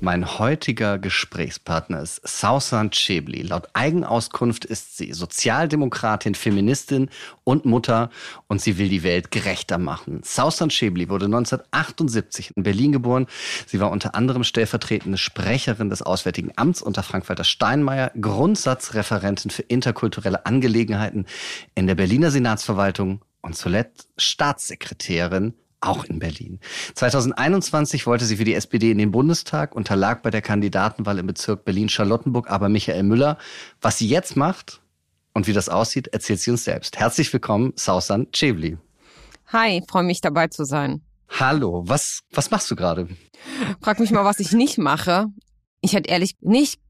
Mein heutiger Gesprächspartner ist Sausan Chebli. Laut Eigenauskunft ist sie Sozialdemokratin, Feministin und Mutter und sie will die Welt gerechter machen. Sausan Chebli wurde 1978 in Berlin geboren. Sie war unter anderem stellvertretende Sprecherin des Auswärtigen Amts unter Frank-Walter Steinmeier, Grundsatzreferentin für interkulturelle Angelegenheiten in der Berliner Senatsverwaltung und zuletzt Staatssekretärin auch in Berlin. 2021 wollte sie für die SPD in den Bundestag, unterlag bei der Kandidatenwahl im Bezirk Berlin-Charlottenburg aber Michael Müller. Was sie jetzt macht und wie das aussieht, erzählt sie uns selbst. Herzlich willkommen, Sausan Chevli. Hi, freue mich dabei zu sein. Hallo, was, was machst du gerade? Frag mich mal, was ich nicht mache. Ich hätte ehrlich nicht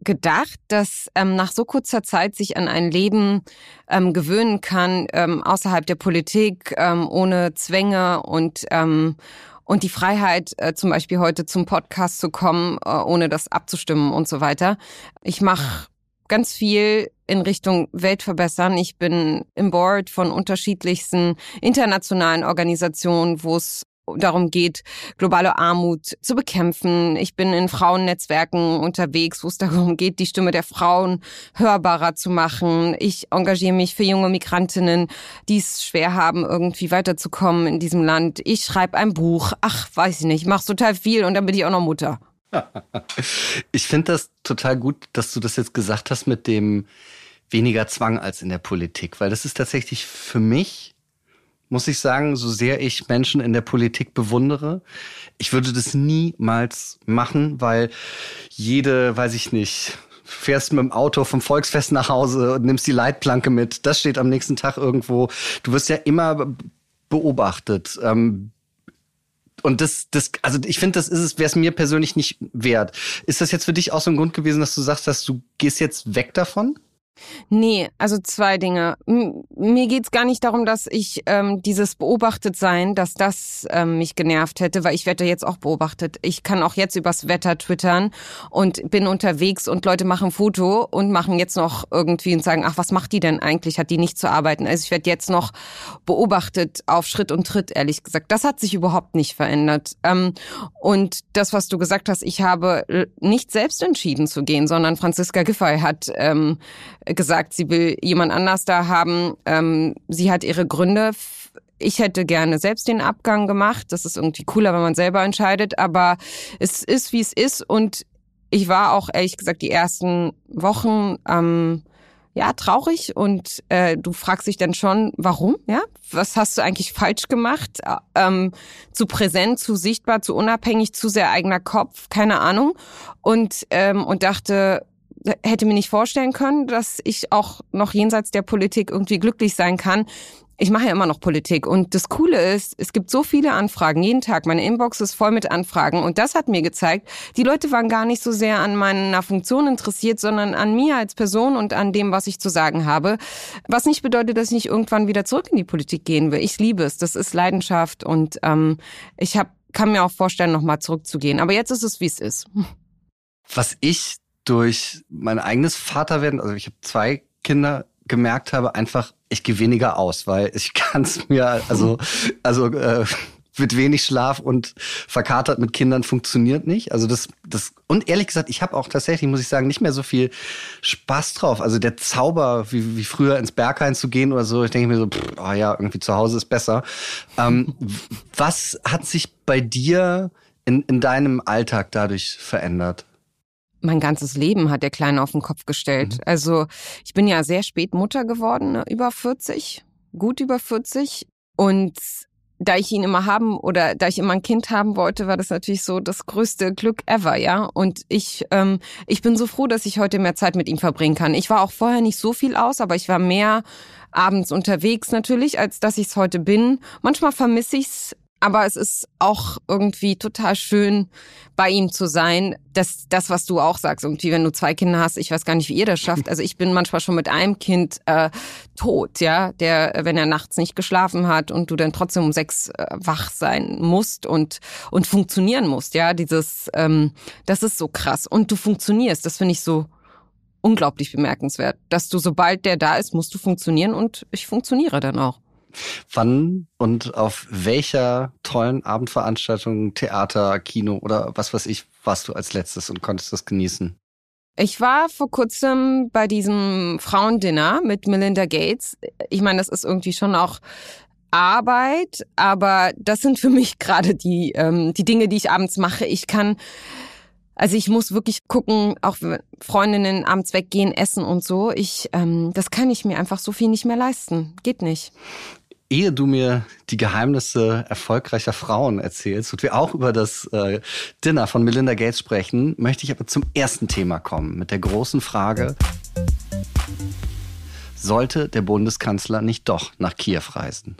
gedacht, dass ähm, nach so kurzer Zeit sich an ein Leben ähm, gewöhnen kann, ähm, außerhalb der Politik, ähm, ohne Zwänge und ähm, und die Freiheit, äh, zum Beispiel heute zum Podcast zu kommen, äh, ohne das abzustimmen und so weiter. Ich mache ganz viel in Richtung Welt verbessern. Ich bin im Board von unterschiedlichsten internationalen Organisationen, wo es darum geht, globale Armut zu bekämpfen. Ich bin in Frauennetzwerken unterwegs, wo es darum geht, die Stimme der Frauen hörbarer zu machen. Ich engagiere mich für junge Migrantinnen, die es schwer haben, irgendwie weiterzukommen in diesem Land. Ich schreibe ein Buch. Ach, weiß ich nicht, ich mache total viel und dann bin ich auch noch Mutter. Ich finde das total gut, dass du das jetzt gesagt hast mit dem weniger Zwang als in der Politik, weil das ist tatsächlich für mich muss ich sagen, so sehr ich Menschen in der Politik bewundere. Ich würde das niemals machen, weil jede, weiß ich nicht, fährst mit dem Auto vom Volksfest nach Hause und nimmst die Leitplanke mit. Das steht am nächsten Tag irgendwo. Du wirst ja immer beobachtet. Ähm, und das, das, also ich finde, das ist es, wäre es mir persönlich nicht wert. Ist das jetzt für dich auch so ein Grund gewesen, dass du sagst, dass du gehst jetzt weg davon? Nee, also zwei Dinge. M mir geht's gar nicht darum, dass ich ähm, dieses Beobachtetsein, dass das ähm, mich genervt hätte, weil ich werde jetzt auch beobachtet. Ich kann auch jetzt übers Wetter twittern und bin unterwegs und Leute machen Foto und machen jetzt noch irgendwie und sagen, ach, was macht die denn eigentlich? Hat die nicht zu arbeiten? Also ich werde jetzt noch beobachtet auf Schritt und Tritt, ehrlich gesagt. Das hat sich überhaupt nicht verändert. Ähm, und das, was du gesagt hast, ich habe nicht selbst entschieden zu gehen, sondern Franziska Giffey hat ähm, gesagt, sie will jemand anders da haben. Ähm, sie hat ihre Gründe. Ich hätte gerne selbst den Abgang gemacht. Das ist irgendwie cooler, wenn man selber entscheidet. Aber es ist, wie es ist. Und ich war auch, ehrlich gesagt, die ersten Wochen ähm, ja traurig. Und äh, du fragst dich dann schon, warum? Ja, was hast du eigentlich falsch gemacht? Ähm, zu präsent, zu sichtbar, zu unabhängig, zu sehr eigener Kopf, keine Ahnung. Und ähm, und dachte, hätte mir nicht vorstellen können, dass ich auch noch jenseits der Politik irgendwie glücklich sein kann. Ich mache ja immer noch Politik und das Coole ist, es gibt so viele Anfragen jeden Tag. Meine Inbox ist voll mit Anfragen und das hat mir gezeigt, die Leute waren gar nicht so sehr an meiner Funktion interessiert, sondern an mir als Person und an dem, was ich zu sagen habe. Was nicht bedeutet, dass ich nicht irgendwann wieder zurück in die Politik gehen will. Ich liebe es, das ist Leidenschaft und ähm, ich hab, kann mir auch vorstellen, nochmal zurückzugehen. Aber jetzt ist es, wie es ist. Was ich durch mein eigenes Vaterwerden, also ich habe zwei Kinder, gemerkt habe, einfach, ich gehe weniger aus, weil ich kann es mir, also, also äh, mit wenig Schlaf und verkatert mit Kindern funktioniert nicht. Also das, das und ehrlich gesagt, ich habe auch tatsächlich, muss ich sagen, nicht mehr so viel Spaß drauf. Also der Zauber, wie, wie früher ins Berghain zu gehen oder so, ich denke mir so, pff, oh ja, irgendwie zu Hause ist besser. Ähm, was hat sich bei dir in, in deinem Alltag dadurch verändert? Mein ganzes Leben hat der Kleine auf den Kopf gestellt. Mhm. Also ich bin ja sehr spät Mutter geworden, ne, über 40, gut über 40. Und da ich ihn immer haben oder da ich immer ein Kind haben wollte, war das natürlich so das größte Glück ever, ja. Und ich, ähm, ich bin so froh, dass ich heute mehr Zeit mit ihm verbringen kann. Ich war auch vorher nicht so viel aus, aber ich war mehr abends unterwegs natürlich, als dass ich es heute bin. Manchmal vermisse ich's aber es ist auch irgendwie total schön, bei ihm zu sein. Das, das, was du auch sagst, irgendwie, wenn du zwei Kinder hast, ich weiß gar nicht, wie ihr das schafft. Also ich bin manchmal schon mit einem Kind äh, tot, ja, der, wenn er nachts nicht geschlafen hat und du dann trotzdem um sechs äh, wach sein musst und und funktionieren musst, ja, dieses, ähm, das ist so krass. Und du funktionierst, das finde ich so unglaublich bemerkenswert, dass du sobald der da ist, musst du funktionieren und ich funktioniere dann auch. Wann und auf welcher tollen Abendveranstaltung, Theater, Kino oder was weiß ich, warst du als letztes und konntest das genießen? Ich war vor kurzem bei diesem Frauendinner mit Melinda Gates. Ich meine, das ist irgendwie schon auch Arbeit, aber das sind für mich gerade die, ähm, die Dinge, die ich abends mache. Ich kann, also ich muss wirklich gucken, auch Freundinnen abends weggehen, essen und so. Ich, ähm, das kann ich mir einfach so viel nicht mehr leisten. Geht nicht. Ehe du mir die Geheimnisse erfolgreicher Frauen erzählst und wir auch über das äh, Dinner von Melinda Gates sprechen, möchte ich aber zum ersten Thema kommen mit der großen Frage, sollte der Bundeskanzler nicht doch nach Kiew reisen?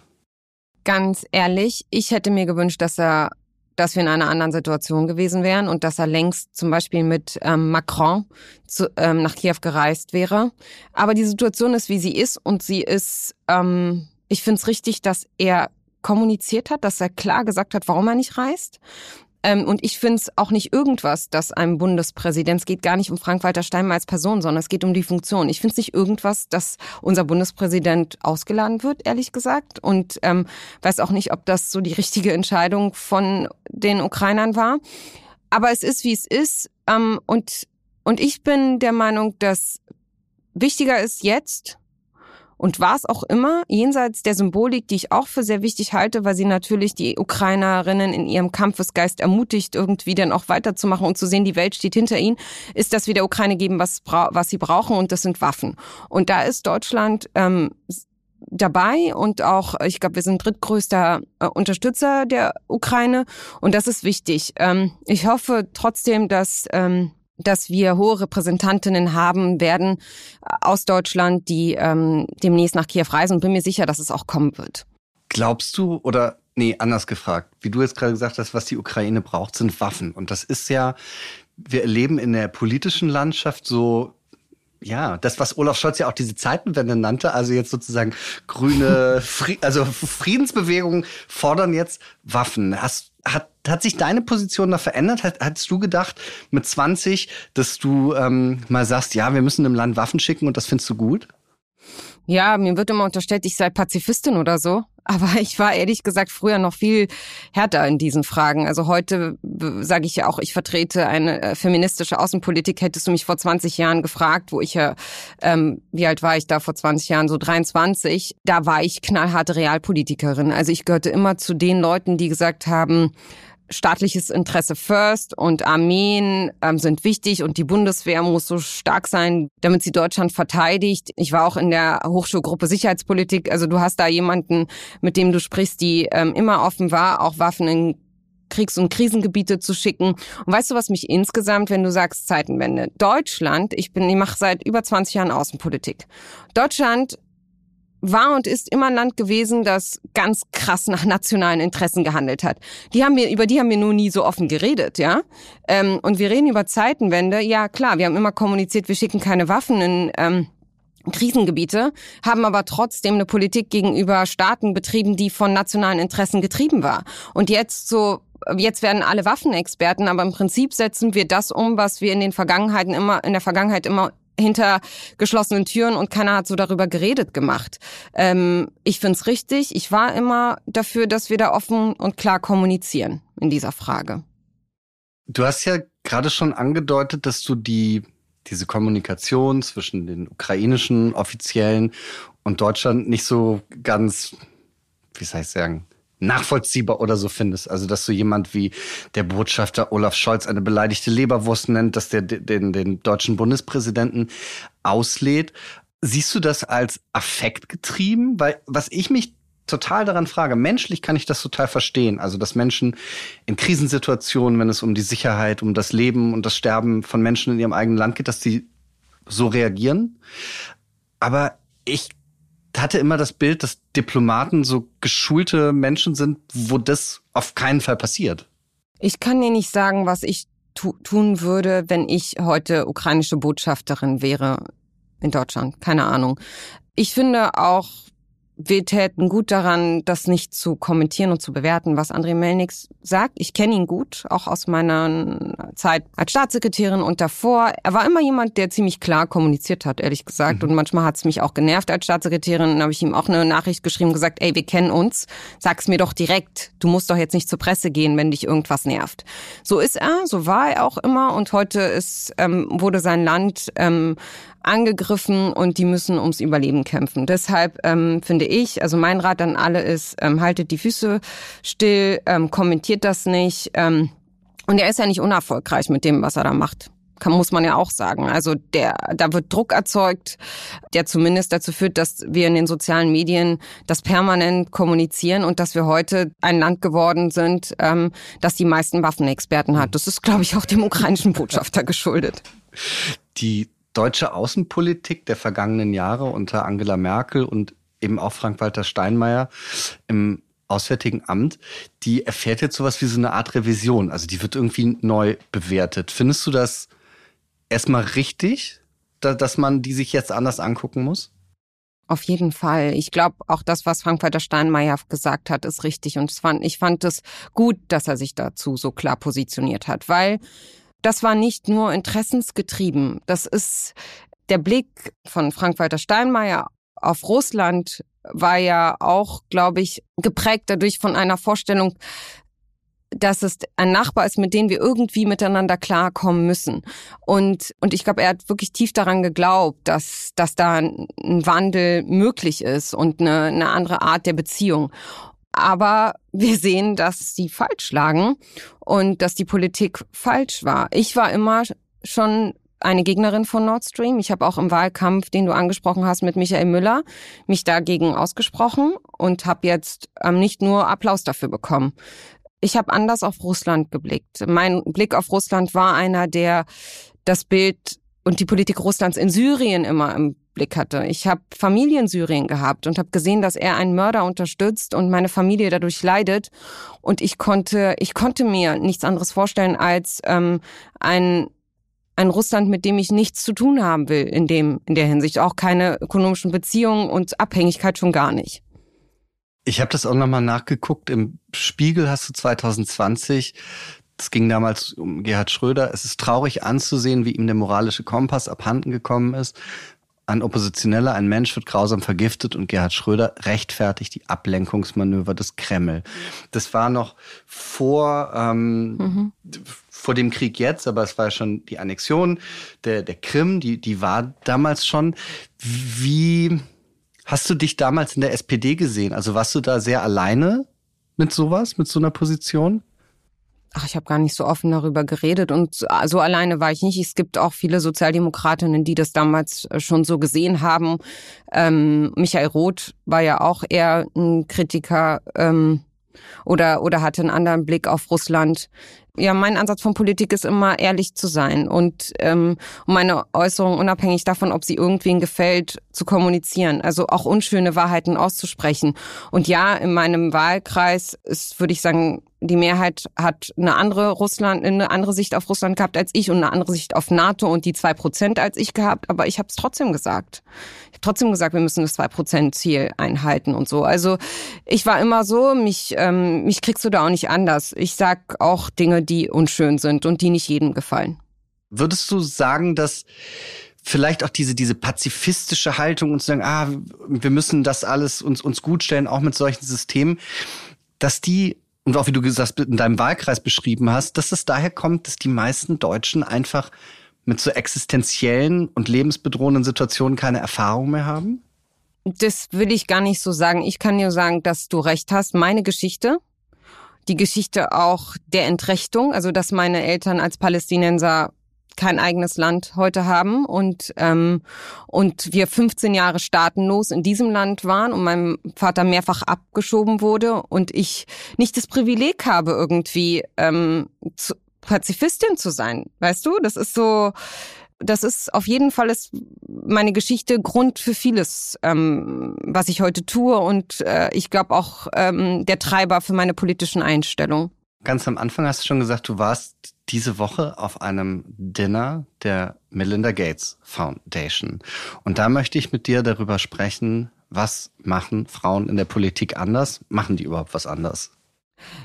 Ganz ehrlich, ich hätte mir gewünscht, dass er dass wir in einer anderen Situation gewesen wären und dass er längst zum Beispiel mit ähm, Macron zu, ähm, nach Kiew gereist wäre. Aber die Situation ist, wie sie ist und sie ist ähm, ich finde es richtig, dass er kommuniziert hat, dass er klar gesagt hat, warum er nicht reist. Ähm, und ich finde es auch nicht irgendwas, dass einem Bundespräsident, es geht gar nicht um Frank-Walter Steinmeier als Person, sondern es geht um die Funktion. Ich finde es nicht irgendwas, dass unser Bundespräsident ausgeladen wird, ehrlich gesagt. Und ähm, weiß auch nicht, ob das so die richtige Entscheidung von den Ukrainern war. Aber es ist, wie es ist. Ähm, und, und ich bin der Meinung, dass wichtiger ist jetzt, und war es auch immer, jenseits der Symbolik, die ich auch für sehr wichtig halte, weil sie natürlich die Ukrainerinnen in ihrem Kampfesgeist ermutigt, irgendwie dann auch weiterzumachen und zu sehen, die Welt steht hinter ihnen, ist, dass wir der Ukraine geben, was, was sie brauchen und das sind Waffen. Und da ist Deutschland ähm, dabei und auch, ich glaube, wir sind drittgrößter äh, Unterstützer der Ukraine und das ist wichtig. Ähm, ich hoffe trotzdem, dass ähm, dass wir hohe Repräsentantinnen haben werden äh, aus Deutschland, die ähm, demnächst nach Kiew reisen und bin mir sicher, dass es auch kommen wird. Glaubst du oder nee, anders gefragt, wie du jetzt gerade gesagt hast, was die Ukraine braucht, sind Waffen und das ist ja wir erleben in der politischen Landschaft so ja, das, was Olaf Scholz ja auch diese Zeitenwende nannte, also jetzt sozusagen grüne, also Friedensbewegungen fordern jetzt Waffen. Hast, hat, hat sich deine Position da verändert? Hat, hattest du gedacht mit 20, dass du ähm, mal sagst, ja, wir müssen dem Land Waffen schicken und das findest du gut? Ja, mir wird immer unterstellt, ich sei Pazifistin oder so. Aber ich war ehrlich gesagt früher noch viel härter in diesen Fragen. Also heute sage ich ja auch, ich vertrete eine äh, feministische Außenpolitik. Hättest du mich vor 20 Jahren gefragt, wo ich ja, ähm, wie alt war ich da vor 20 Jahren, so 23, da war ich knallharte Realpolitikerin. Also ich gehörte immer zu den Leuten, die gesagt haben, staatliches Interesse first und Armeen ähm, sind wichtig und die Bundeswehr muss so stark sein, damit sie Deutschland verteidigt. Ich war auch in der Hochschulgruppe Sicherheitspolitik. Also du hast da jemanden, mit dem du sprichst, die ähm, immer offen war, auch Waffen in Kriegs- und Krisengebiete zu schicken. Und weißt du, was mich insgesamt, wenn du sagst Zeitenwende, Deutschland, ich bin, ich mache seit über 20 Jahren Außenpolitik. Deutschland war und ist immer ein Land gewesen, das ganz krass nach nationalen Interessen gehandelt hat. Die haben wir, über die haben wir nur nie so offen geredet, ja. Ähm, und wir reden über Zeitenwende. Ja, klar, wir haben immer kommuniziert, wir schicken keine Waffen in ähm, Krisengebiete, haben aber trotzdem eine Politik gegenüber Staaten betrieben, die von nationalen Interessen getrieben war. Und jetzt so jetzt werden alle Waffenexperten, aber im Prinzip setzen wir das um, was wir in den Vergangenheiten immer in der Vergangenheit immer hinter geschlossenen Türen und keiner hat so darüber geredet gemacht. Ähm, ich finde es richtig. Ich war immer dafür, dass wir da offen und klar kommunizieren in dieser Frage. Du hast ja gerade schon angedeutet, dass du die diese Kommunikation zwischen den ukrainischen Offiziellen und Deutschland nicht so ganz, wie soll ich sagen, nachvollziehbar oder so findest. Also, dass so jemand wie der Botschafter Olaf Scholz eine beleidigte Leberwurst nennt, dass der den, den deutschen Bundespräsidenten auslädt. Siehst du das als Affekt getrieben? Weil was ich mich total daran frage, menschlich kann ich das total verstehen. Also, dass Menschen in Krisensituationen, wenn es um die Sicherheit, um das Leben und das Sterben von Menschen in ihrem eigenen Land geht, dass die so reagieren. Aber ich hatte immer das Bild, dass Diplomaten so geschulte Menschen sind, wo das auf keinen Fall passiert. Ich kann dir nicht sagen, was ich tu tun würde, wenn ich heute ukrainische Botschafterin wäre in Deutschland. Keine Ahnung. Ich finde auch, wir täten gut daran, das nicht zu kommentieren und zu bewerten, was André Melnik sagt. Ich kenne ihn gut, auch aus meiner Zeit als Staatssekretärin und davor. Er war immer jemand, der ziemlich klar kommuniziert hat, ehrlich gesagt. Mhm. Und manchmal hat es mich auch genervt als Staatssekretärin. Dann habe ich ihm auch eine Nachricht geschrieben, gesagt, ey, wir kennen uns, sag's mir doch direkt. Du musst doch jetzt nicht zur Presse gehen, wenn dich irgendwas nervt. So ist er, so war er auch immer. Und heute ist, ähm, wurde sein Land ähm, angegriffen und die müssen ums Überleben kämpfen. Deshalb ähm, finde ich, also mein Rat an alle ist, ähm, haltet die Füße still, ähm, kommentiert das nicht. Ähm, und er ist ja nicht unerfolgreich mit dem, was er da macht. Kann, muss man ja auch sagen. Also der, da wird Druck erzeugt, der zumindest dazu führt, dass wir in den sozialen Medien das permanent kommunizieren und dass wir heute ein Land geworden sind, ähm, das die meisten Waffenexperten hat. Das ist, glaube ich, auch dem ukrainischen Botschafter geschuldet. Die deutsche Außenpolitik der vergangenen Jahre unter Angela Merkel und eben auch Frank-Walter Steinmeier im Auswärtigen Amt, die erfährt jetzt sowas wie so eine Art Revision. Also die wird irgendwie neu bewertet. Findest du das erstmal richtig, dass man die sich jetzt anders angucken muss? Auf jeden Fall. Ich glaube, auch das, was Frank-Walter Steinmeier gesagt hat, ist richtig. Und ich fand es gut, dass er sich dazu so klar positioniert hat, weil das war nicht nur interessensgetrieben. Das ist der Blick von Frank-Walter Steinmeier auf Russland war ja auch, glaube ich, geprägt dadurch von einer Vorstellung, dass es ein Nachbar ist, mit dem wir irgendwie miteinander klarkommen müssen. Und, und ich glaube, er hat wirklich tief daran geglaubt, dass, dass da ein Wandel möglich ist und eine, eine andere Art der Beziehung. Aber wir sehen, dass sie falsch lagen und dass die Politik falsch war. Ich war immer schon eine Gegnerin von Nord Stream. Ich habe auch im Wahlkampf, den du angesprochen hast, mit Michael Müller, mich dagegen ausgesprochen und habe jetzt ähm, nicht nur Applaus dafür bekommen. Ich habe anders auf Russland geblickt. Mein Blick auf Russland war einer, der das Bild und die Politik Russlands in Syrien immer im Blick hatte. Ich habe Familie in Syrien gehabt und habe gesehen, dass er einen Mörder unterstützt und meine Familie dadurch leidet. Und ich konnte, ich konnte mir nichts anderes vorstellen als ähm, ein ein Russland, mit dem ich nichts zu tun haben will in dem in der Hinsicht, auch keine ökonomischen Beziehungen und Abhängigkeit schon gar nicht. Ich habe das auch nochmal nachgeguckt. Im Spiegel hast du 2020 es ging damals um Gerhard Schröder. Es ist traurig anzusehen, wie ihm der moralische Kompass abhanden gekommen ist. Ein Oppositioneller, ein Mensch wird grausam vergiftet und Gerhard Schröder rechtfertigt die Ablenkungsmanöver des Kreml. Das war noch vor, ähm, mhm. vor dem Krieg jetzt, aber es war schon die Annexion der, der Krim, die, die war damals schon. Wie hast du dich damals in der SPD gesehen? Also warst du da sehr alleine mit sowas, mit so einer Position? Ach, ich habe gar nicht so offen darüber geredet und so alleine war ich nicht. Es gibt auch viele Sozialdemokratinnen, die das damals äh, schon so gesehen haben. Ähm, Michael Roth war ja auch eher ein Kritiker ähm, oder oder hatte einen anderen Blick auf Russland. Ja, mein Ansatz von Politik ist immer ehrlich zu sein und ähm, meine Äußerungen unabhängig davon, ob sie irgendwen gefällt, zu kommunizieren. Also auch unschöne Wahrheiten auszusprechen. Und ja, in meinem Wahlkreis ist, würde ich sagen, die Mehrheit hat eine andere Russland, eine andere Sicht auf Russland gehabt als ich und eine andere Sicht auf NATO und die zwei Prozent als ich gehabt. Aber ich habe es trotzdem gesagt. Ich habe trotzdem gesagt, wir müssen das zwei Prozent Ziel einhalten und so. Also ich war immer so, mich ähm, mich kriegst du da auch nicht anders. Ich sag auch Dinge, die unschön sind und die nicht jedem gefallen. Würdest du sagen, dass vielleicht auch diese, diese pazifistische Haltung und zu sagen, ah, wir müssen das alles uns, uns gut stellen, auch mit solchen Systemen, dass die und auch wie du gesagt in deinem Wahlkreis beschrieben hast, dass es daher kommt, dass die meisten Deutschen einfach mit so existenziellen und lebensbedrohenden Situationen keine Erfahrung mehr haben? Das will ich gar nicht so sagen. Ich kann dir sagen, dass du recht hast. Meine Geschichte, die Geschichte auch der Entrechtung, also dass meine Eltern als Palästinenser kein eigenes Land heute haben und ähm, und wir 15 Jahre staatenlos in diesem Land waren und meinem Vater mehrfach abgeschoben wurde und ich nicht das Privileg habe irgendwie ähm, zu, Pazifistin zu sein, weißt du? Das ist so das ist auf jeden Fall ist meine Geschichte Grund für vieles, ähm, was ich heute tue und äh, ich glaube auch ähm, der Treiber für meine politischen Einstellungen. Ganz am Anfang hast du schon gesagt, du warst diese Woche auf einem Dinner der Melinda Gates Foundation. Und da möchte ich mit dir darüber sprechen, was machen Frauen in der Politik anders? Machen die überhaupt was anders?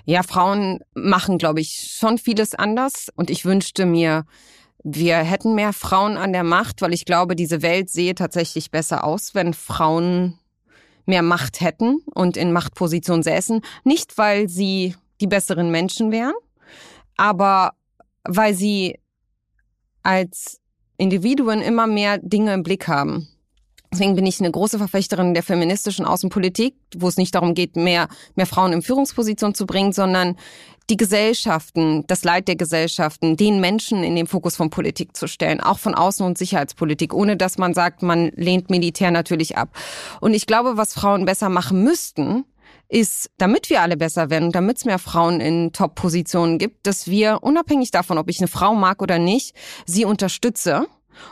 Ja, Frauen machen, glaube ich, schon vieles anders. Und ich wünschte mir, wir hätten mehr Frauen an der Macht, weil ich glaube, diese Welt sehe tatsächlich besser aus, wenn Frauen mehr Macht hätten und in Machtpositionen säßen. Nicht, weil sie die besseren Menschen wären, aber weil sie als Individuen immer mehr Dinge im Blick haben. Deswegen bin ich eine große Verfechterin der feministischen Außenpolitik, wo es nicht darum geht, mehr, mehr Frauen in Führungspositionen zu bringen, sondern die Gesellschaften, das Leid der Gesellschaften, den Menschen in den Fokus von Politik zu stellen, auch von Außen- und Sicherheitspolitik, ohne dass man sagt, man lehnt Militär natürlich ab. Und ich glaube, was Frauen besser machen müssten, ist, damit wir alle besser werden und damit es mehr Frauen in Top-Positionen gibt, dass wir, unabhängig davon, ob ich eine Frau mag oder nicht, sie unterstütze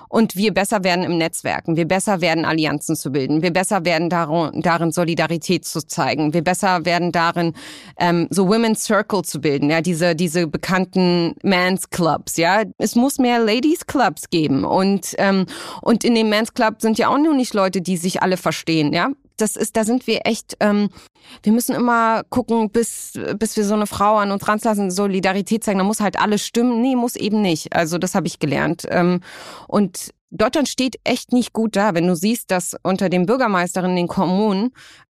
und wir besser werden im Netzwerken, wir besser werden Allianzen zu bilden, wir besser werden darin, Solidarität zu zeigen, wir besser werden darin ähm, so Women's Circle zu bilden, ja diese diese bekannten Men's Clubs, ja. Es muss mehr Ladies Clubs geben und ähm, und in dem Men's Club sind ja auch nur nicht Leute, die sich alle verstehen, ja das ist, da sind wir echt, ähm, wir müssen immer gucken, bis, bis wir so eine Frau an uns ranlassen, Solidarität zeigen, da muss halt alles stimmen. Nee, muss eben nicht. Also das habe ich gelernt. Ähm, und Deutschland steht echt nicht gut da, wenn du siehst, dass unter den Bürgermeisterinnen in den Kommunen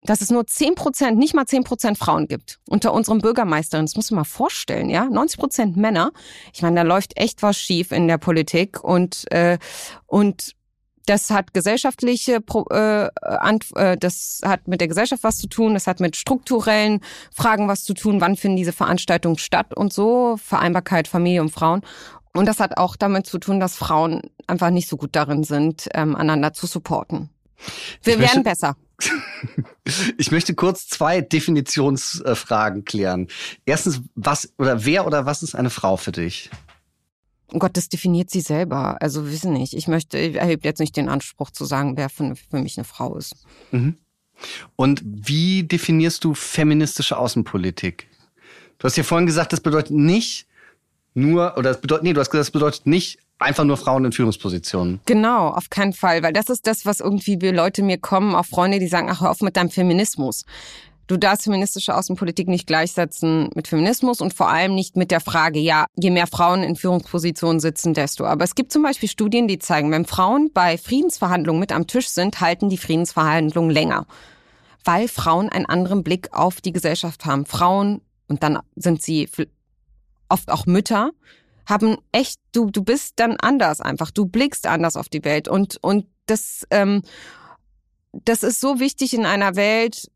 dass es nur zehn Prozent, nicht mal zehn Prozent Frauen gibt. Unter unseren Bürgermeisterinnen, das muss man mal vorstellen, ja, 90 Prozent Männer. Ich meine, da läuft echt was schief in der Politik und äh, und das hat gesellschaftliche, äh, äh, das hat mit der Gesellschaft was zu tun, das hat mit strukturellen Fragen was zu tun, wann finden diese Veranstaltungen statt und so, Vereinbarkeit, Familie und Frauen. Und das hat auch damit zu tun, dass Frauen einfach nicht so gut darin sind, ähm, einander zu supporten. Wir werden besser. Ich möchte kurz zwei Definitionsfragen klären. Erstens, was oder wer oder was ist eine Frau für dich? Oh Gott, das definiert sie selber. Also wissen nicht. Ich möchte, ich erhebe jetzt nicht den Anspruch zu sagen, wer für, für mich eine Frau ist. Mhm. Und wie definierst du feministische Außenpolitik? Du hast ja vorhin gesagt, das bedeutet nicht nur, oder das bedeutet, nee, du hast gesagt, das bedeutet nicht einfach nur Frauen in Führungspositionen. Genau, auf keinen Fall, weil das ist das, was irgendwie Leute mir kommen, auch Freunde, die sagen, ach, hör auf mit deinem Feminismus. Du darfst feministische Außenpolitik nicht gleichsetzen mit Feminismus und vor allem nicht mit der Frage, ja, je mehr Frauen in Führungspositionen sitzen, desto. Aber es gibt zum Beispiel Studien, die zeigen, wenn Frauen bei Friedensverhandlungen mit am Tisch sind, halten die Friedensverhandlungen länger. Weil Frauen einen anderen Blick auf die Gesellschaft haben. Frauen, und dann sind sie oft auch Mütter, haben echt, du, du bist dann anders einfach. Du blickst anders auf die Welt. Und, und das, ähm, das ist so wichtig in einer Welt,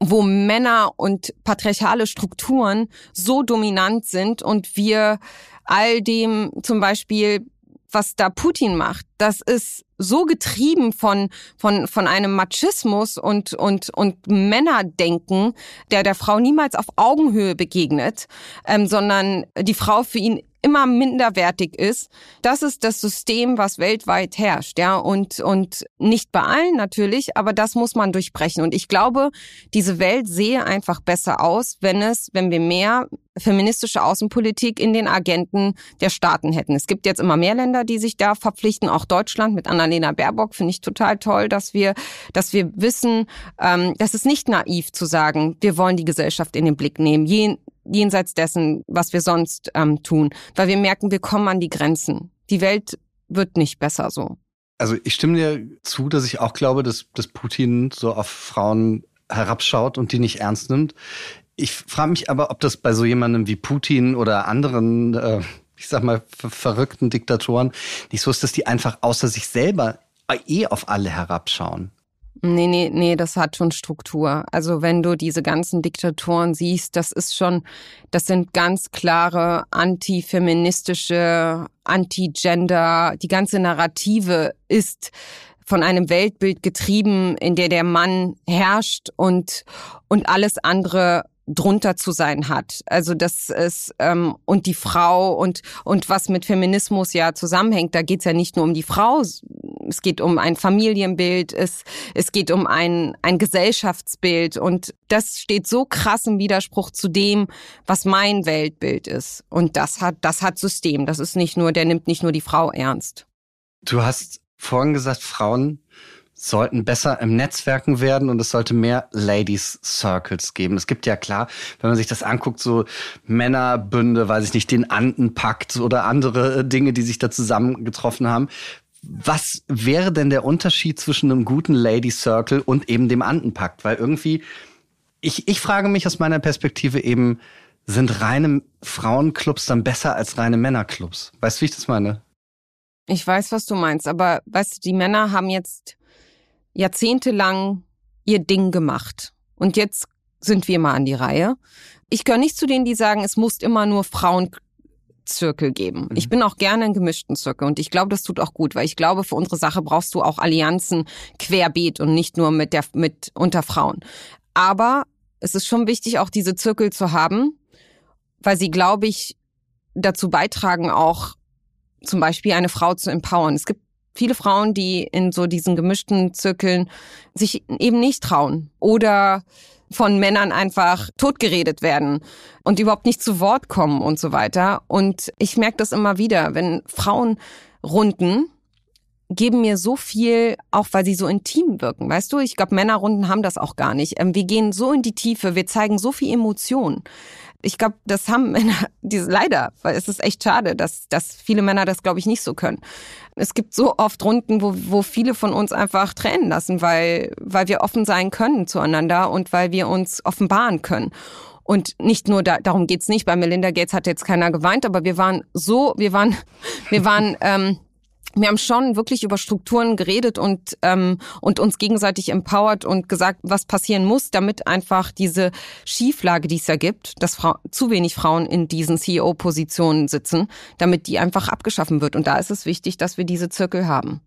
wo Männer und patriarchale Strukturen so dominant sind und wir all dem zum Beispiel, was da Putin macht, das ist so getrieben von, von, von einem Machismus und, und, und Männerdenken, der der Frau niemals auf Augenhöhe begegnet, ähm, sondern die Frau für ihn immer minderwertig ist. Das ist das System, was weltweit herrscht, ja, und, und nicht bei allen natürlich, aber das muss man durchbrechen. Und ich glaube, diese Welt sehe einfach besser aus, wenn es, wenn wir mehr feministische Außenpolitik in den Agenten der Staaten hätten. Es gibt jetzt immer mehr Länder, die sich da verpflichten, auch Deutschland mit Annalena Baerbock finde ich total toll, dass wir, dass wir wissen, ähm, das ist nicht naiv zu sagen, wir wollen die Gesellschaft in den Blick nehmen. Je, jenseits dessen, was wir sonst ähm, tun, weil wir merken, wir kommen an die Grenzen. Die Welt wird nicht besser so. Also ich stimme dir zu, dass ich auch glaube, dass, dass Putin so auf Frauen herabschaut und die nicht ernst nimmt. Ich frage mich aber, ob das bei so jemandem wie Putin oder anderen, äh, ich sag mal, verrückten Diktatoren nicht so ist, dass die einfach außer sich selber eh auf alle herabschauen. Nee, nee, nee, das hat schon Struktur. Also wenn du diese ganzen Diktatoren siehst, das ist schon, das sind ganz klare antifeministische, anti-gender, die ganze Narrative ist von einem Weltbild getrieben, in der der Mann herrscht und, und alles andere drunter zu sein hat. Also das ist ähm, und die Frau und und was mit Feminismus ja zusammenhängt, da geht's ja nicht nur um die Frau, es geht um ein Familienbild, es es geht um ein ein Gesellschaftsbild und das steht so krass im Widerspruch zu dem, was mein Weltbild ist. Und das hat das hat System. Das ist nicht nur, der nimmt nicht nur die Frau ernst. Du hast vorhin gesagt, Frauen sollten besser im Netzwerken werden und es sollte mehr Ladies Circles geben. Es gibt ja klar, wenn man sich das anguckt, so Männerbünde, weiß ich nicht, den Andenpakt oder andere Dinge, die sich da zusammengetroffen haben. Was wäre denn der Unterschied zwischen einem guten Ladies Circle und eben dem Andenpakt? Weil irgendwie, ich, ich frage mich aus meiner Perspektive eben, sind reine Frauenclubs dann besser als reine Männerclubs? Weißt du, wie ich das meine? Ich weiß, was du meinst, aber weißt du, die Männer haben jetzt jahrzehntelang ihr Ding gemacht. Und jetzt sind wir mal an die Reihe. Ich gehöre nicht zu denen, die sagen, es muss immer nur Frauenzirkel geben. Mhm. Ich bin auch gerne in gemischten Zirkel und ich glaube, das tut auch gut, weil ich glaube, für unsere Sache brauchst du auch Allianzen querbeet und nicht nur mit der, mit unter Frauen. Aber es ist schon wichtig, auch diese Zirkel zu haben, weil sie, glaube ich, dazu beitragen, auch zum Beispiel eine Frau zu empowern. Es gibt viele Frauen, die in so diesen gemischten Zirkeln sich eben nicht trauen oder von Männern einfach totgeredet werden und überhaupt nicht zu Wort kommen und so weiter. Und ich merke das immer wieder, wenn Frauen runden, geben mir so viel, auch weil sie so intim wirken. Weißt du, ich glaube, Männerrunden haben das auch gar nicht. Ähm, wir gehen so in die Tiefe, wir zeigen so viel Emotion. Ich glaube, das haben Männer, diese, leider, weil es ist echt schade, dass, dass viele Männer das, glaube ich, nicht so können. Es gibt so oft Runden, wo, wo viele von uns einfach tränen lassen, weil, weil wir offen sein können zueinander und weil wir uns offenbaren können. Und nicht nur da, darum geht's nicht. Bei Melinda Gates hat jetzt keiner geweint, aber wir waren so, wir waren, wir waren ähm, wir haben schon wirklich über Strukturen geredet und ähm, und uns gegenseitig empowert und gesagt, was passieren muss, damit einfach diese Schieflage, die es ja gibt, dass Frau, zu wenig Frauen in diesen CEO-Positionen sitzen, damit die einfach abgeschaffen wird. Und da ist es wichtig, dass wir diese Zirkel haben.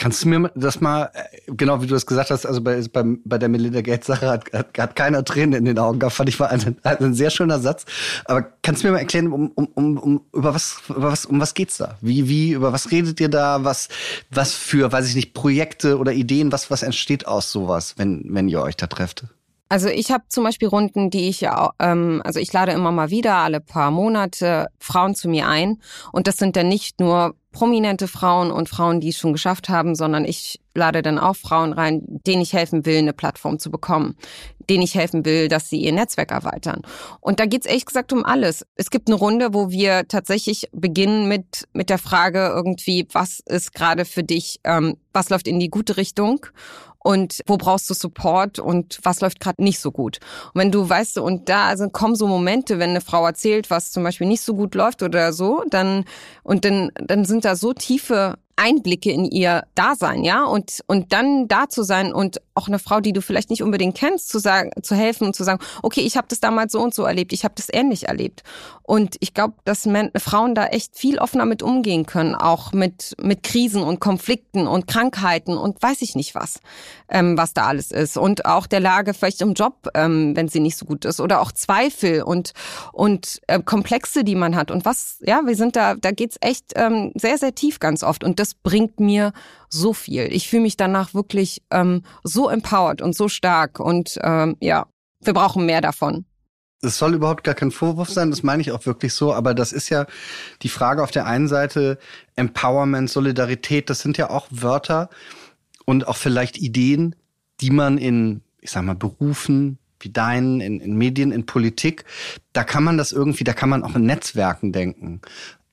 Kannst du mir das mal, äh, genau wie du es gesagt hast, also bei, bei, bei der Melinda Gates Sache hat, hat, hat keiner Tränen in den Augen gehabt, fand ich war ein, ein sehr schöner Satz. Aber kannst du mir mal erklären, um, um, um, um über was, über was, um was geht's da? Wie, wie, über was redet ihr da? Was, was für, weiß ich nicht, Projekte oder Ideen, was, was entsteht aus sowas, wenn, wenn ihr euch da trefft? Also ich habe zum Beispiel Runden, die ich ja, ähm, also ich lade immer mal wieder alle paar Monate Frauen zu mir ein und das sind dann nicht nur prominente Frauen und Frauen, die es schon geschafft haben, sondern ich lade dann auch Frauen rein, denen ich helfen will, eine Plattform zu bekommen, denen ich helfen will, dass sie ihr Netzwerk erweitern. Und da geht's ehrlich gesagt um alles. Es gibt eine Runde, wo wir tatsächlich beginnen mit mit der Frage irgendwie, was ist gerade für dich, ähm, was läuft in die gute Richtung und wo brauchst du Support und was läuft gerade nicht so gut. Und wenn du weißt, und da also kommen so Momente, wenn eine Frau erzählt, was zum Beispiel nicht so gut läuft oder so, dann und dann dann sind da so tiefe Einblicke in ihr Dasein, ja, und und dann da zu sein und auch eine Frau, die du vielleicht nicht unbedingt kennst, zu sagen, zu helfen und zu sagen, okay, ich habe das damals so und so erlebt, ich habe das ähnlich erlebt. Und ich glaube, dass Men Frauen da echt viel offener mit umgehen können, auch mit mit Krisen und Konflikten und Krankheiten und weiß ich nicht was, ähm, was da alles ist. Und auch der Lage vielleicht im Job, ähm, wenn sie nicht so gut ist. Oder auch Zweifel und und äh, Komplexe, die man hat. Und was, ja, wir sind da, da geht's echt ähm, sehr sehr tief ganz oft. Und das bringt mir so viel. Ich fühle mich danach wirklich ähm, so empowered und so stark und ähm, ja, wir brauchen mehr davon. Es soll überhaupt gar kein Vorwurf sein, das meine ich auch wirklich so, aber das ist ja die Frage auf der einen Seite Empowerment, Solidarität, das sind ja auch Wörter und auch vielleicht Ideen, die man in, ich sag mal, Berufen wie deinen, in, in Medien, in Politik, da kann man das irgendwie, da kann man auch in Netzwerken denken.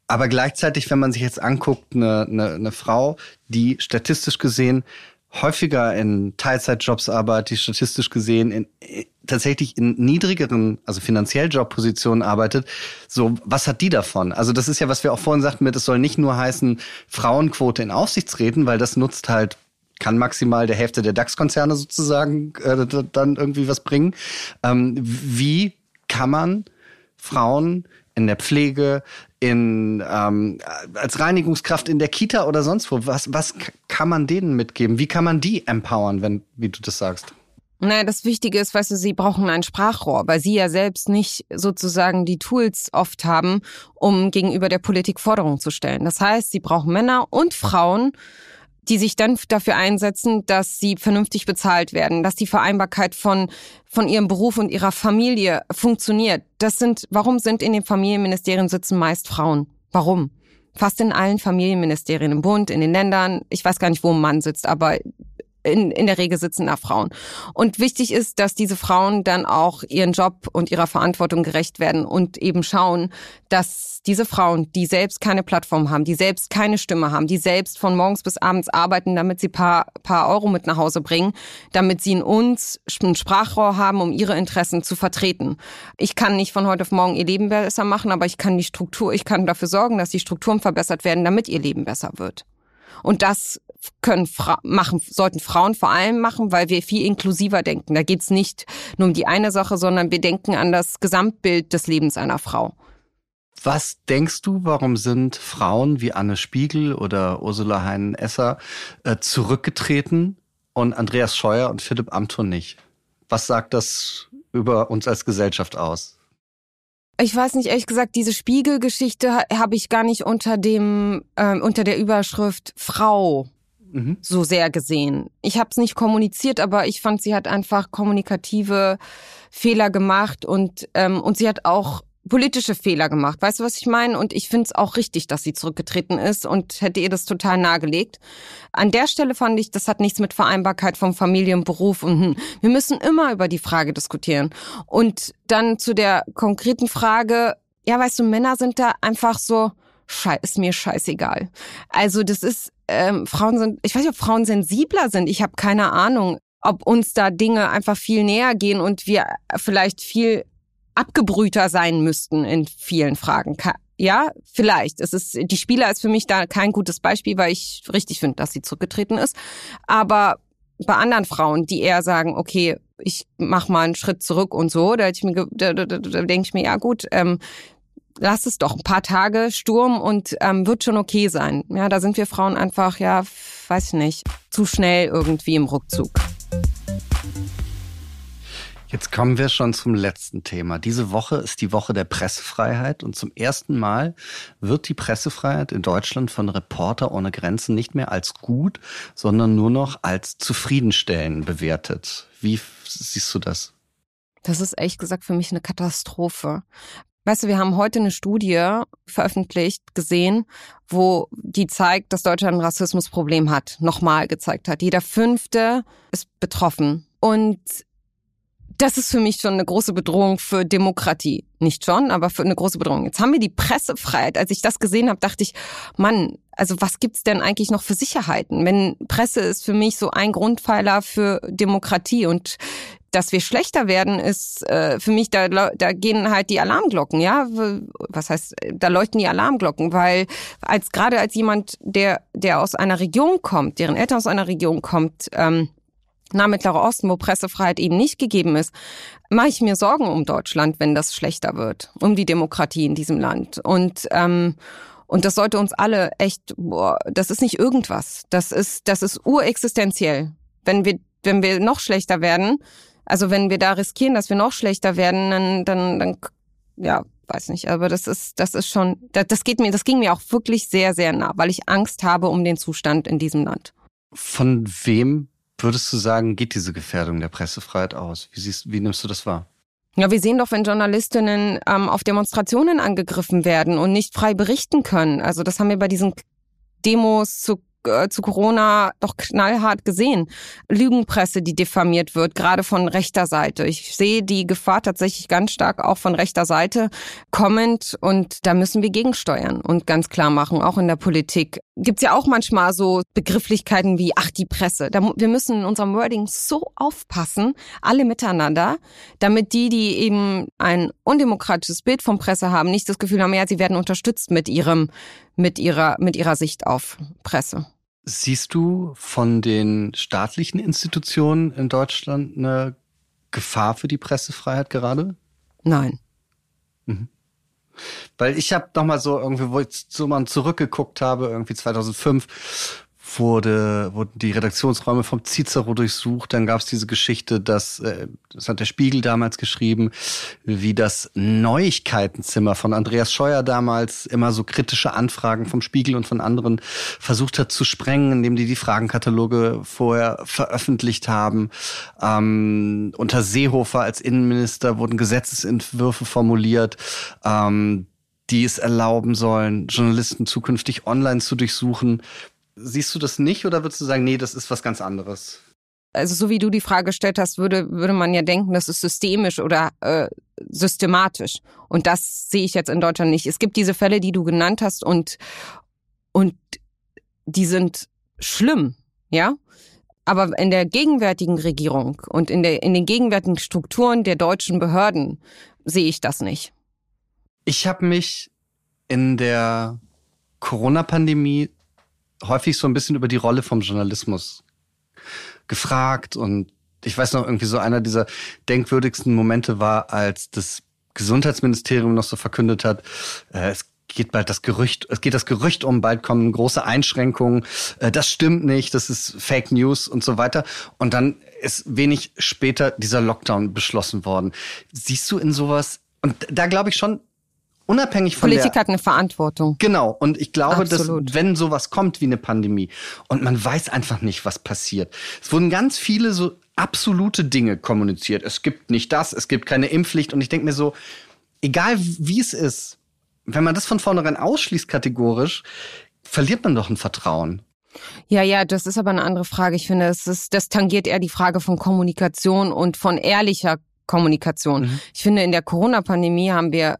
Aber gleichzeitig, wenn man sich jetzt anguckt, eine, eine, eine Frau, die statistisch gesehen häufiger in Teilzeitjobs arbeitet, die statistisch gesehen in, tatsächlich in niedrigeren, also finanziell Jobpositionen arbeitet, so, was hat die davon? Also das ist ja, was wir auch vorhin sagten mit, es soll nicht nur heißen Frauenquote in Aufsichtsräten, weil das nutzt halt kann maximal der Hälfte der DAX-Konzerne sozusagen äh, dann irgendwie was bringen. Ähm, wie kann man Frauen in der Pflege, in ähm, als Reinigungskraft in der Kita oder sonst wo. Was, was kann man denen mitgeben? Wie kann man die empowern, wenn, wie du das sagst? Naja, das Wichtige ist, weißt du, sie brauchen ein Sprachrohr, weil sie ja selbst nicht sozusagen die Tools oft haben, um gegenüber der Politik Forderungen zu stellen. Das heißt, sie brauchen Männer und Frauen, die sich dann dafür einsetzen, dass sie vernünftig bezahlt werden, dass die Vereinbarkeit von, von ihrem Beruf und ihrer Familie funktioniert. Das sind, warum sind in den Familienministerien sitzen meist Frauen? Warum? Fast in allen Familienministerien im Bund, in den Ländern. Ich weiß gar nicht, wo ein Mann sitzt, aber in, in der Regel sitzen da Frauen. Und wichtig ist, dass diese Frauen dann auch ihren Job und ihrer Verantwortung gerecht werden und eben schauen, dass diese Frauen, die selbst keine Plattform haben, die selbst keine Stimme haben, die selbst von morgens bis abends arbeiten, damit sie paar, paar Euro mit nach Hause bringen, damit sie in uns ein Sprachrohr haben, um ihre Interessen zu vertreten. Ich kann nicht von heute auf morgen ihr Leben besser machen, aber ich kann die Struktur, ich kann dafür sorgen, dass die Strukturen verbessert werden, damit ihr Leben besser wird. Und das können Fra machen, sollten Frauen vor allem machen, weil wir viel inklusiver denken. Da geht's nicht nur um die eine Sache, sondern wir denken an das Gesamtbild des Lebens einer Frau. Was denkst du, warum sind Frauen wie Anne Spiegel oder Ursula Heinen-Esser äh, zurückgetreten und Andreas Scheuer und Philipp Amthor nicht? Was sagt das über uns als Gesellschaft aus? Ich weiß nicht, ehrlich gesagt, diese Spiegelgeschichte habe ich gar nicht unter dem äh, unter der Überschrift Frau mhm. so sehr gesehen. Ich habe es nicht kommuniziert, aber ich fand, sie hat einfach kommunikative Fehler gemacht und ähm, und sie hat auch politische Fehler gemacht. Weißt du, was ich meine? Und ich finde es auch richtig, dass sie zurückgetreten ist und hätte ihr das total nahegelegt. An der Stelle fand ich, das hat nichts mit Vereinbarkeit von Familie und Beruf und hm. wir müssen immer über die Frage diskutieren. Und dann zu der konkreten Frage, ja, weißt du, Männer sind da einfach so, schei ist mir scheißegal. Also das ist, ähm, Frauen sind, ich weiß nicht, ob Frauen sensibler sind, ich habe keine Ahnung ob uns da Dinge einfach viel näher gehen und wir vielleicht viel abgebrühter sein müssten in vielen Fragen. Ja, vielleicht. Es ist, die Spieler ist für mich da kein gutes Beispiel, weil ich richtig finde, dass sie zurückgetreten ist. Aber bei anderen Frauen, die eher sagen, okay, ich mach mal einen Schritt zurück und so, da, da, da, da denke ich mir, ja gut, ähm, lass es doch ein paar Tage Sturm und ähm, wird schon okay sein. Ja, da sind wir Frauen einfach, ja, weiß ich nicht, zu schnell irgendwie im Rückzug. Jetzt kommen wir schon zum letzten Thema. Diese Woche ist die Woche der Pressefreiheit und zum ersten Mal wird die Pressefreiheit in Deutschland von Reporter ohne Grenzen nicht mehr als gut, sondern nur noch als zufriedenstellend bewertet. Wie siehst du das? Das ist ehrlich gesagt für mich eine Katastrophe. Weißt du, wir haben heute eine Studie veröffentlicht, gesehen, wo die zeigt, dass Deutschland ein Rassismusproblem hat, nochmal gezeigt hat. Jeder Fünfte ist betroffen. Und das ist für mich schon eine große Bedrohung für Demokratie. Nicht schon, aber für eine große Bedrohung. Jetzt haben wir die Pressefreiheit. Als ich das gesehen habe, dachte ich, Mann, also was gibt's denn eigentlich noch für Sicherheiten? Wenn Presse ist für mich so ein Grundpfeiler für Demokratie und dass wir schlechter werden, ist äh, für mich, da, da gehen halt die Alarmglocken, ja. Was heißt, da leuchten die Alarmglocken, weil als gerade als jemand, der, der aus einer Region kommt, deren Eltern aus einer Region kommt, ähm, nah Mittlerer Osten, wo Pressefreiheit eben nicht gegeben ist, mache ich mir Sorgen um Deutschland, wenn das schlechter wird, um die Demokratie in diesem Land. Und ähm, und das sollte uns alle echt, boah, das ist nicht irgendwas. Das ist, das ist urexistenziell. Wenn wir, wenn wir noch schlechter werden, also wenn wir da riskieren, dass wir noch schlechter werden, dann, dann, dann ja, weiß nicht. Aber das ist, das ist schon, das, das geht mir, das ging mir auch wirklich sehr, sehr nah, weil ich Angst habe um den Zustand in diesem Land. Von wem würdest du sagen, geht diese Gefährdung der Pressefreiheit aus? Wie, siehst, wie nimmst du das wahr? Ja, wir sehen doch, wenn Journalistinnen ähm, auf Demonstrationen angegriffen werden und nicht frei berichten können. Also das haben wir bei diesen Demos zu äh, zu Corona doch knallhart gesehen. Lügenpresse, die diffamiert wird, gerade von rechter Seite. Ich sehe die Gefahr tatsächlich ganz stark auch von rechter Seite kommend und da müssen wir gegensteuern und ganz klar machen, auch in der Politik. Gibt's ja auch manchmal so Begrifflichkeiten wie, ach, die Presse. wir müssen in unserem Wording so aufpassen, alle miteinander, damit die, die eben ein undemokratisches Bild von Presse haben, nicht das Gefühl haben, ja, sie werden unterstützt mit ihrem, mit ihrer, mit ihrer Sicht auf Presse. Siehst du von den staatlichen Institutionen in Deutschland eine Gefahr für die Pressefreiheit gerade? Nein. Mhm. Weil ich habe noch mal so irgendwie, wo ich so mal zurückgeguckt habe, irgendwie 2005, wurde, wurden die Redaktionsräume vom Cicero durchsucht. Dann gab es diese Geschichte, dass, äh, das hat der Spiegel damals geschrieben, wie das Neuigkeitenzimmer von Andreas Scheuer damals immer so kritische Anfragen vom Spiegel und von anderen versucht hat zu sprengen, indem die die Fragenkataloge vorher veröffentlicht haben. Ähm, unter Seehofer als Innenminister wurden Gesetzesentwürfe formuliert. Ähm, die es erlauben sollen, Journalisten zukünftig online zu durchsuchen. Siehst du das nicht oder würdest du sagen, nee, das ist was ganz anderes? Also so wie du die Frage gestellt hast, würde, würde man ja denken, das ist systemisch oder äh, systematisch. Und das sehe ich jetzt in Deutschland nicht. Es gibt diese Fälle, die du genannt hast und, und die sind schlimm, ja. Aber in der gegenwärtigen Regierung und in, der, in den gegenwärtigen Strukturen der deutschen Behörden sehe ich das nicht. Ich habe mich in der Corona-Pandemie häufig so ein bisschen über die Rolle vom Journalismus gefragt und ich weiß noch irgendwie so einer dieser denkwürdigsten Momente war, als das Gesundheitsministerium noch so verkündet hat, äh, es geht bald das Gerücht, es geht das Gerücht um, bald kommen große Einschränkungen, äh, das stimmt nicht, das ist Fake News und so weiter. Und dann ist wenig später dieser Lockdown beschlossen worden. Siehst du in sowas, und da glaube ich schon, unabhängig von Politik der, hat eine Verantwortung. Genau. Und ich glaube, Absolut. dass wenn sowas kommt wie eine Pandemie und man weiß einfach nicht, was passiert. Es wurden ganz viele so absolute Dinge kommuniziert. Es gibt nicht das, es gibt keine Impfpflicht. Und ich denke mir so, egal wie es ist, wenn man das von vornherein ausschließt kategorisch, verliert man doch ein Vertrauen. Ja, ja, das ist aber eine andere Frage. Ich finde, es ist, das tangiert eher die Frage von Kommunikation und von ehrlicher Kommunikation. Mhm. Ich finde, in der Corona-Pandemie haben wir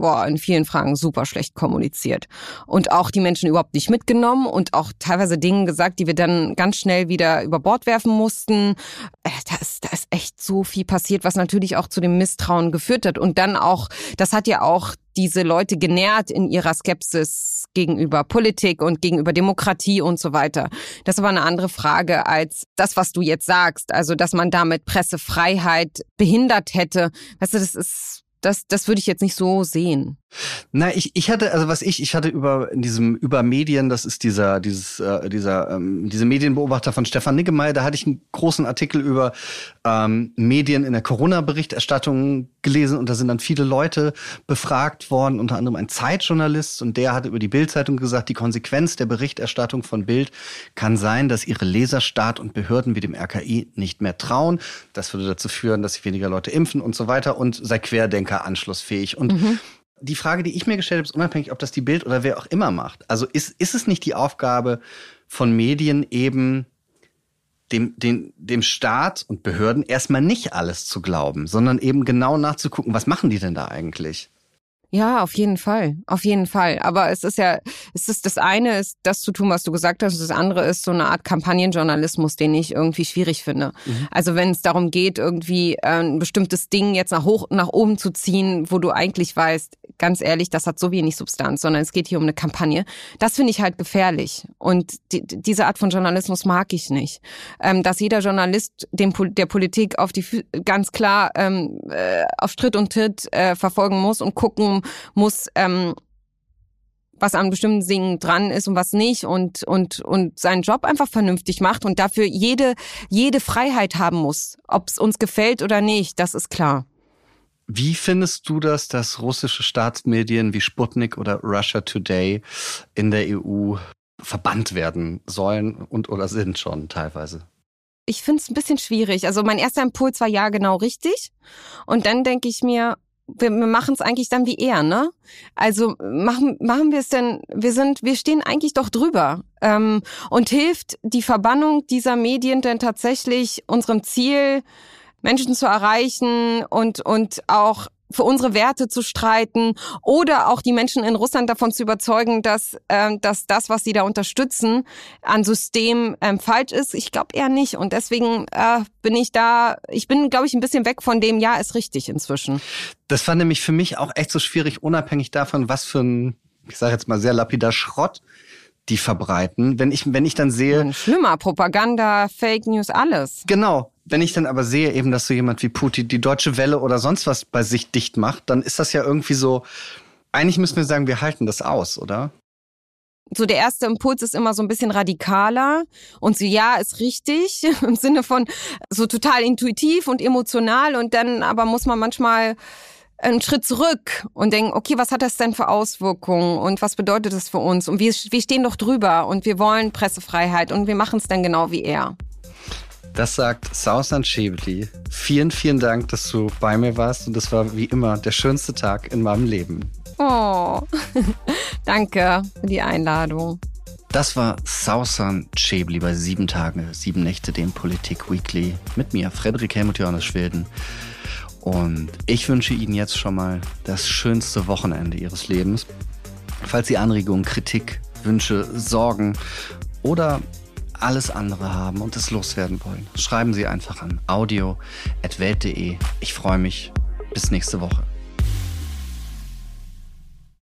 boah, in vielen Fragen super schlecht kommuniziert. Und auch die Menschen überhaupt nicht mitgenommen und auch teilweise Dinge gesagt, die wir dann ganz schnell wieder über Bord werfen mussten. Äh, da ist, da ist echt so viel passiert, was natürlich auch zu dem Misstrauen geführt hat. Und dann auch, das hat ja auch diese Leute genährt in ihrer Skepsis gegenüber Politik und gegenüber Demokratie und so weiter. Das aber eine andere Frage als das, was du jetzt sagst. Also, dass man damit Pressefreiheit behindert hätte. Weißt du, das ist das, das würde ich jetzt nicht so sehen. Na, ich, ich hatte, also was ich, ich hatte über in diesem über Medien, das ist dieser, dieses, äh, dieser, ähm, diese Medienbeobachter von Stefan Niggemeier, da hatte ich einen großen Artikel über ähm, Medien in der Corona-Berichterstattung gelesen und da sind dann viele Leute befragt worden, unter anderem ein Zeitjournalist und der hat über die Bildzeitung gesagt, die Konsequenz der Berichterstattung von Bild kann sein, dass ihre Leser Staat und Behörden wie dem RKI nicht mehr trauen. Das würde dazu führen, dass sich weniger Leute impfen und so weiter und sei Querdenker anschlussfähig und Mhm. Die Frage, die ich mir gestellt habe, ist unabhängig, ob das die Bild oder wer auch immer macht. Also ist, ist es nicht die Aufgabe von Medien eben dem, dem, dem Staat und Behörden erstmal nicht alles zu glauben, sondern eben genau nachzugucken, was machen die denn da eigentlich? Ja, auf jeden Fall, auf jeden Fall. Aber es ist ja, es ist das eine ist das zu tun, was du gesagt hast. Das andere ist so eine Art Kampagnenjournalismus, den ich irgendwie schwierig finde. Also wenn es darum geht, irgendwie äh, ein bestimmtes Ding jetzt nach hoch, nach oben zu ziehen, wo du eigentlich weißt, ganz ehrlich, das hat so wenig Substanz, sondern es geht hier um eine Kampagne. Das finde ich halt gefährlich. Und die, diese Art von Journalismus mag ich nicht. Ähm, dass jeder Journalist dem, der Politik auf die ganz klar ähm, äh, auf Schritt und Tritt äh, verfolgen muss und gucken muss, ähm, was an bestimmten Dingen dran ist und was nicht und und und seinen Job einfach vernünftig macht und dafür jede jede Freiheit haben muss, ob es uns gefällt oder nicht, das ist klar. Wie findest du das, dass russische Staatsmedien wie Sputnik oder Russia Today in der EU verbannt werden sollen und oder sind schon teilweise? Ich finde es ein bisschen schwierig. Also mein erster Impuls war ja genau richtig und dann denke ich mir, wir, wir machen es eigentlich dann wie er, ne? Also machen machen wir es denn? Wir sind, wir stehen eigentlich doch drüber. Ähm, und hilft die Verbannung dieser Medien denn tatsächlich unserem Ziel, Menschen zu erreichen und und auch für unsere Werte zu streiten oder auch die Menschen in Russland davon zu überzeugen, dass, ähm, dass das, was sie da unterstützen, an System ähm, falsch ist. Ich glaube eher nicht. Und deswegen äh, bin ich da, ich bin, glaube ich, ein bisschen weg von dem, ja, ist richtig inzwischen. Das war nämlich für mich auch echt so schwierig, unabhängig davon, was für ein, ich sage jetzt mal sehr lapidar Schrott die verbreiten. Wenn ich, wenn ich dann sehe, Schlimmer, Propaganda, Fake News, alles. genau, wenn ich dann aber sehe eben, dass so jemand wie Putin die Deutsche Welle oder sonst was bei sich dicht macht, dann ist das ja irgendwie so, eigentlich müssen wir sagen, wir halten das aus, oder? so der erste Impuls ist immer so ein bisschen radikaler und so ja, ist richtig im Sinne von so total intuitiv und emotional und dann aber muss man manchmal einen Schritt zurück und denken, okay, was hat das denn für Auswirkungen und was bedeutet das für uns? Und wir, wir stehen doch drüber und wir wollen Pressefreiheit und wir machen es dann genau wie er. Das sagt Sausan Schäbli. Vielen, vielen Dank, dass du bei mir warst und das war wie immer der schönste Tag in meinem Leben. Oh, danke für die Einladung. Das war Sausan Schäbli bei Sieben Tage, Sieben Nächte, dem Politik Weekly mit mir, Frederik Helmut Johannes Schwilden. Und ich wünsche Ihnen jetzt schon mal das schönste Wochenende Ihres Lebens. Falls Sie Anregungen, Kritik, Wünsche, Sorgen oder alles andere haben und es loswerden wollen, schreiben Sie einfach an audio.welt.de. Ich freue mich. Bis nächste Woche.